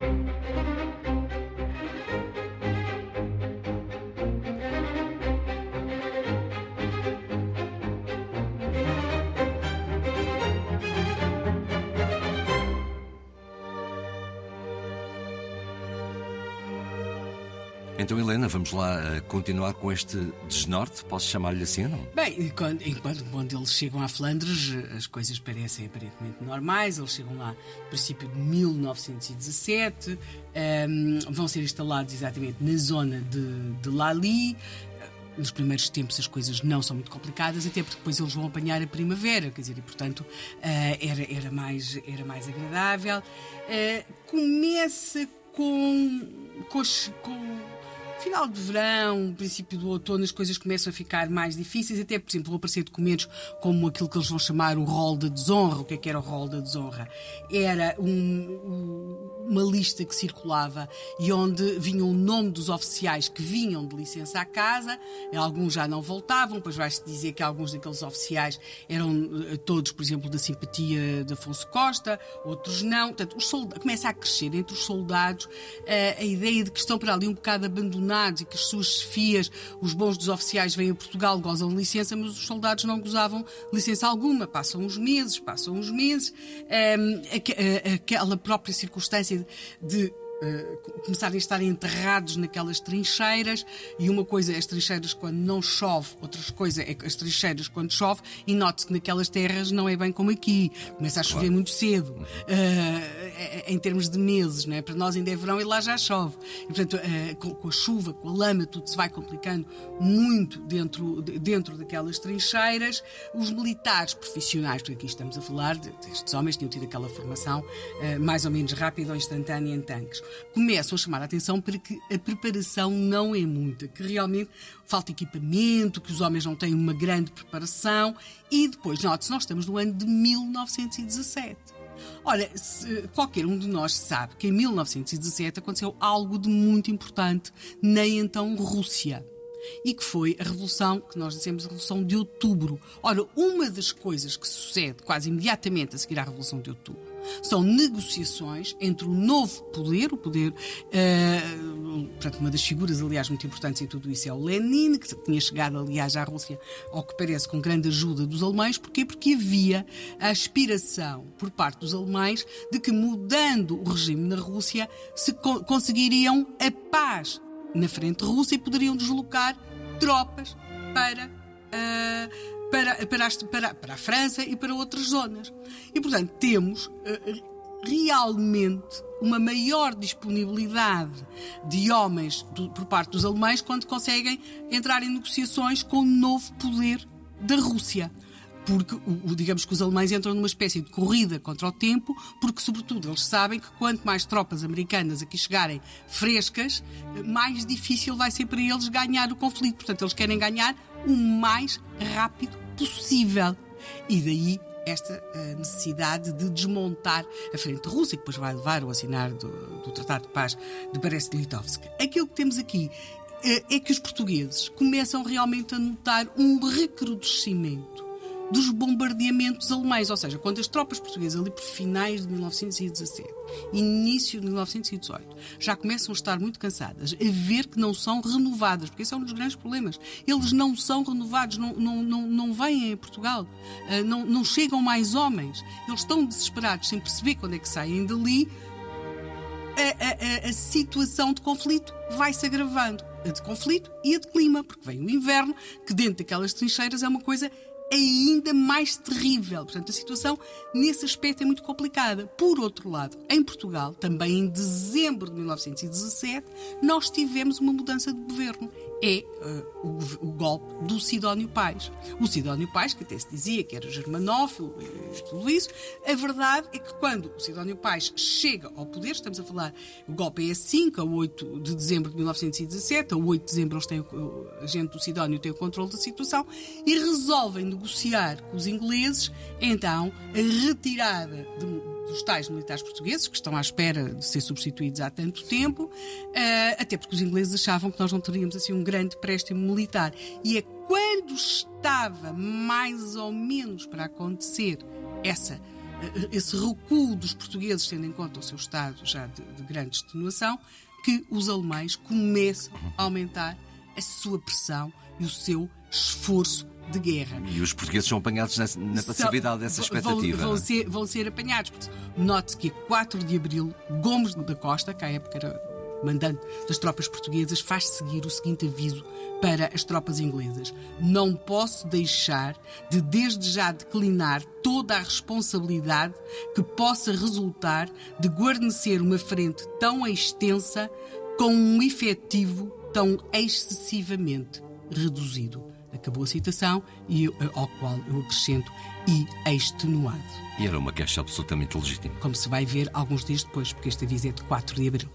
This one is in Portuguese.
Thank you. Então, Helena, vamos lá uh, continuar com este desnorte, posso chamar-lhe assim não? Bem, enquanto, eles chegam a Flandres, as coisas parecem aparentemente normais. Eles chegam lá no princípio de 1917, um, ehm, vão ser instalados exatamente na zona de, de Lali nos primeiros tempos as coisas não são muito complicadas, até porque depois eles vão apanhar a primavera, quer dizer, e portanto uh, era, era, mais, era mais agradável. Uh, começa com, com, com final de verão, princípio do outono, as coisas começam a ficar mais difíceis, até, por exemplo, vão aparecer documentos como aquilo que eles vão chamar o rol da desonra. O que é que era o rol da desonra? Era um, uma lista que circulava e onde vinha o nome dos oficiais que vinham de licença à casa, alguns já não voltavam, depois vai-se dizer que alguns daqueles oficiais eram eh, todos, por exemplo, da simpatia de Afonso Costa, outros não. Portanto, começa a crescer entre os soldados eh, a ideia de que estão para ali um bocado abandonados e que as suas chefias, os bons dos oficiais, vêm a Portugal, gozam de licença, mas os soldados não gozavam licença alguma. Passam uns meses, passam uns meses. Um, aquela própria circunstância de uh, começarem a estar enterrados naquelas trincheiras e uma coisa é as trincheiras quando não chove, outra coisa é as trincheiras quando chove e note-se que naquelas terras não é bem como aqui, começa a chover claro. muito cedo, uh, em termos de meses, é? para nós ainda é verão e lá já chove. E, portanto, uh, com, a chuva, com a lama, tudo se vai complicando muito dentro, dentro daquelas trincheiras. Os militares profissionais, porque aqui estamos a falar, destes homens tinham tido aquela formação uh, mais ou menos rápida ou instantânea em tanques começam a chamar a atenção para que a preparação não é muita, que realmente falta equipamento, que os homens não têm uma grande preparação e depois, note-se, nós estamos no ano de 1917. Olha, se, qualquer um de nós sabe que em 1917 aconteceu algo de muito importante na então Rússia e que foi a Revolução, que nós dizemos a Revolução de Outubro. Ora, uma das coisas que sucede quase imediatamente a seguir à Revolução de Outubro são negociações entre o novo poder, o poder, uh, portanto, uma das figuras, aliás, muito importantes em tudo isso é o Lenin, que tinha chegado, aliás, à Rússia, ao que parece, com grande ajuda dos alemães. Porquê? Porque havia a aspiração por parte dos alemães de que, mudando o regime na Rússia, se co conseguiriam a paz na frente russa e poderiam deslocar tropas para. Uh, para, para, a, para, para a França e para outras zonas. E, portanto, temos uh, realmente uma maior disponibilidade de homens por parte dos alemães quando conseguem entrar em negociações com o novo poder da Rússia porque o, digamos que os alemães entram numa espécie de corrida contra o tempo, porque sobretudo eles sabem que quanto mais tropas americanas aqui chegarem frescas, mais difícil vai ser para eles ganhar o conflito. Portanto, eles querem ganhar o mais rápido possível. E daí esta uh, necessidade de desmontar a frente russa, que depois vai levar ao assinar do, do Tratado de Paz de Brest-Litovsk. Aquilo que temos aqui uh, é que os portugueses começam realmente a notar um recrudescimento dos bombardeamentos alemães, ou seja, quando as tropas portuguesas, ali por finais de 1917, início de 1918, já começam a estar muito cansadas, a ver que não são renovadas, porque esse é um dos grandes problemas. Eles não são renovados, não, não, não, não vêm a Portugal, ah, não, não chegam mais homens, eles estão desesperados sem perceber quando é que saem dali. A, a, a, a situação de conflito vai se agravando. A de conflito e a de clima, porque vem o inverno, que dentro daquelas trincheiras é uma coisa ainda mais terrível. Portanto, a situação nesse aspecto é muito complicada. Por outro lado, em Portugal, também em dezembro de 1917, nós tivemos uma mudança de governo é uh, o, o, golpe do Sidónio Pais. O Sidónio Pais, que até se dizia que era germanófilo e tudo isso, a verdade é que quando o Sidónio Pais chega ao poder, estamos a falar, o golpe é 5 a 8 de dezembro de 1917, a 8 de dezembro eles têm, a gente do Sidónio tem o controle da situação e resolvem negociar com os ingleses, então, a retirada de dos tais militares portugueses, que estão à espera de ser substituídos há tanto tempo, uh, até porque os ingleses achavam que nós não teríamos assim um grande préstimo militar. E é quando estava mais ou menos para acontecer essa esse recuo dos portugueses, tendo em conta o seu estado já de, de grande extenuação, que os alemães começam a aumentar a sua pressão e o seu esforço de guerra. E os portugueses são apanhados na, na passividade dessa expectativa. Vão, vão, ser, vão ser apanhados. Note que a 4 de abril, Gomes da Costa, que à época era mandante das tropas portuguesas, faz seguir o seguinte aviso para as tropas inglesas: Não posso deixar de, desde já, declinar toda a responsabilidade que possa resultar de guarnecer uma frente tão extensa com um efetivo tão excessivamente reduzido. Acabou a citação e eu, ao qual eu acrescento e extenuado. E era uma queixa absolutamente legítima. Como se vai ver alguns dias depois, porque este aviso é de 4 de abril.